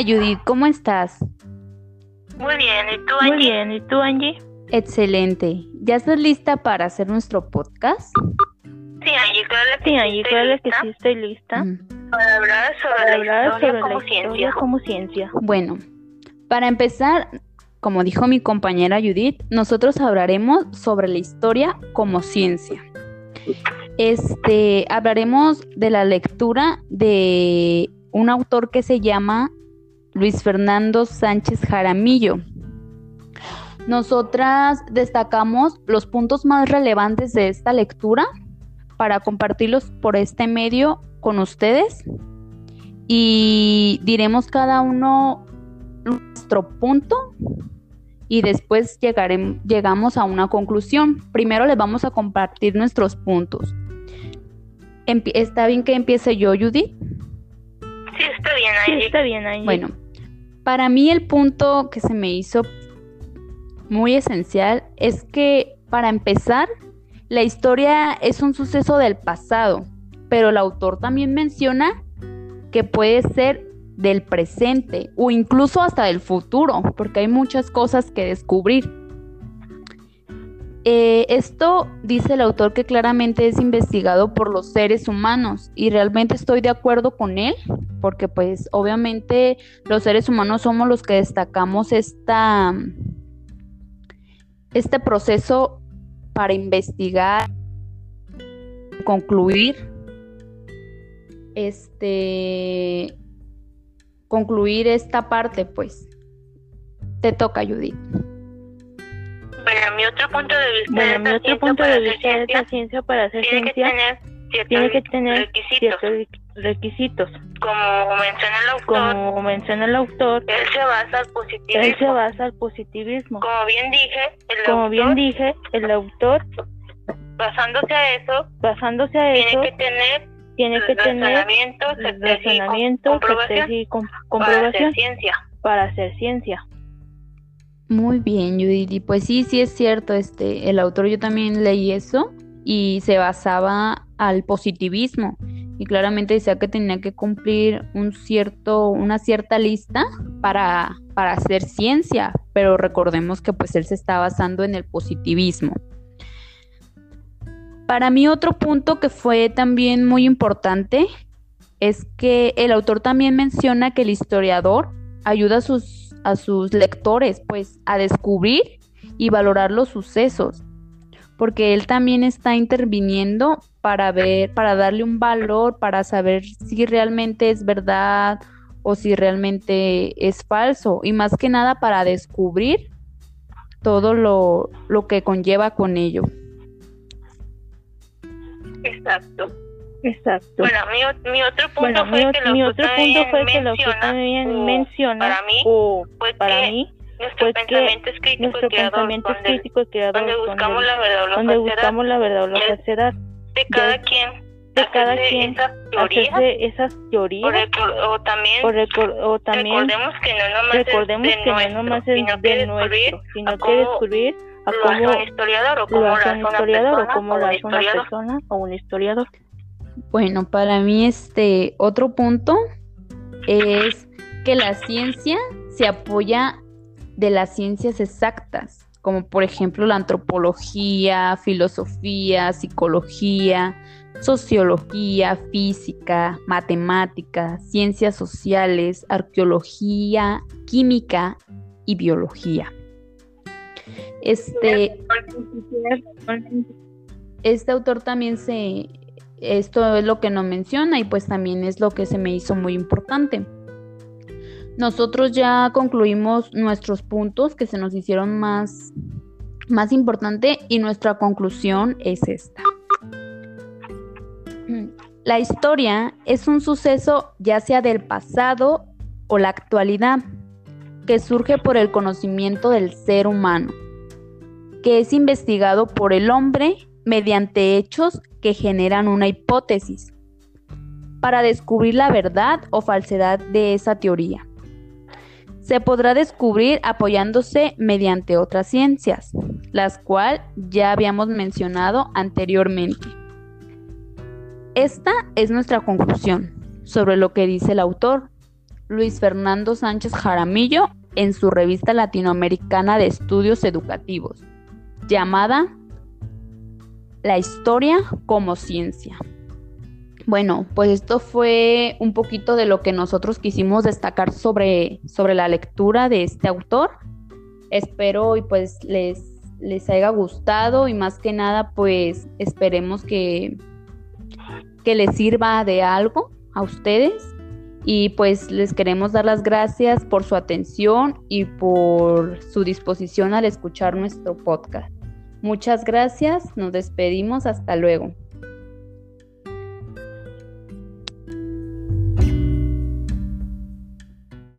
Hola Judith, ¿cómo estás? Muy bien, ¿y tú, Angie? Muy bien, ¿y tú, Angie? Excelente. ¿Ya estás lista para hacer nuestro podcast? Sí, Angie, claro que Sí, Angie, estoy claro que lista sí estoy lista Mm. Para hablar sobre para la historia sobre como la historia ciencia. como ciencia. Bueno, para empezar, como dijo mi compañera Judith, nosotros hablaremos sobre la historia como ciencia. Este, hablaremos de la lectura de un autor que se llama Luis Fernando Sánchez Jaramillo. Nosotras destacamos los puntos más relevantes de esta lectura para compartirlos por este medio con ustedes y diremos cada uno nuestro punto y después llegaremos, llegamos a una conclusión. Primero les vamos a compartir nuestros puntos. ¿Está bien que empiece yo, Judith? Está bien, Sí, Angie. está bien, Angie. Bueno, para mí el punto que se me hizo muy esencial es que para empezar, la historia es un suceso del pasado, pero el autor también menciona que puede ser del presente o incluso hasta del futuro, porque hay muchas cosas que descubrir. Eh, esto dice el autor que claramente es investigado por los seres humanos y realmente estoy de acuerdo con él, porque pues obviamente los seres humanos somos los que destacamos esta, este proceso para investigar, concluir, este, concluir esta parte, pues. Te toca, Judith. Mi otro punto de vista Bueno, mi otro ciencia punto para de hacer vista de ciencia esta ciencia para hacer tiene que ciencia tener tiene que tener requisitos. ciertos requisitos. Como menciona el autor, Como menciona el autor, él se basa al él se positivismo. basa al positivismo. Como bien dije, el Como autor, bien dije, el autor, basándose a eso, basándose a tiene eso, que tener tiene que tener y comprobación para hacer comprobación ciencia. para hacer ciencia. Muy bien, Judith. Pues sí, sí es cierto, este, el autor yo también leí eso y se basaba al positivismo y claramente decía que tenía que cumplir un cierto, una cierta lista para, para hacer ciencia, pero recordemos que pues él se está basando en el positivismo. Para mí otro punto que fue también muy importante es que el autor también menciona que el historiador ayuda a sus a sus lectores, pues, a descubrir y valorar los sucesos, porque él también está interviniendo para ver, para darle un valor, para saber si realmente es verdad o si realmente es falso, y más que nada para descubrir todo lo, lo que conlleva con ello. Exacto. Exacto. Bueno, mi, otro punto Bueno, fue mi, que mi otro punto fue que menciona, también o menciona, para mí, o para mí, nuestro que pensamiento es crítico nuestro y creador, pensamiento es donde, crítico y creador, donde buscamos donde, la verdad o la donde falsedad buscamos la verdad o la y el- falsedad de cada quien, de cada quien, esas teorías, hacerse esas o, teorías, recor- o también, o, recor- o también recordemos que no nomás recordemos es de que nuestro, no nomás es sino que de nuestro, sino que descubrir a lo hace cómo un historiador o lo cómo lo hace un historiador o cómo lo hace una persona o un historiador. Bueno, para mí este otro punto es que la ciencia se apoya de las ciencias exactas, como por ejemplo la antropología, filosofía, psicología, sociología, física, matemáticas, ciencias sociales, arqueología, química y biología. Este, este autor también se, esto es lo que nos menciona y pues también es lo que se me hizo muy importante. Nosotros ya concluimos nuestros puntos que se nos hicieron más, más importante y nuestra conclusión es esta. La historia es un suceso ya sea del pasado o la actualidad que surge por el conocimiento del ser humano, que es investigado por el hombre mediante hechos que generan una hipótesis para descubrir la verdad o falsedad de esa teoría. Se podrá descubrir apoyándose mediante otras ciencias, las cuales ya habíamos mencionado anteriormente. Esta es nuestra conclusión sobre lo que dice el autor. Luis Fernando Sánchez Jaramillo en su revista latinoamericana de estudios educativos, llamada La historia como ciencia. Bueno, pues esto fue un poquito de lo que nosotros quisimos destacar sobre, sobre la lectura de este autor. Espero y pues les, les haya gustado y más que nada pues esperemos que, que les sirva de algo a ustedes y pues les queremos dar las gracias por su atención y por su disposición al escuchar nuestro podcast. Muchas gracias, nos despedimos, hasta luego.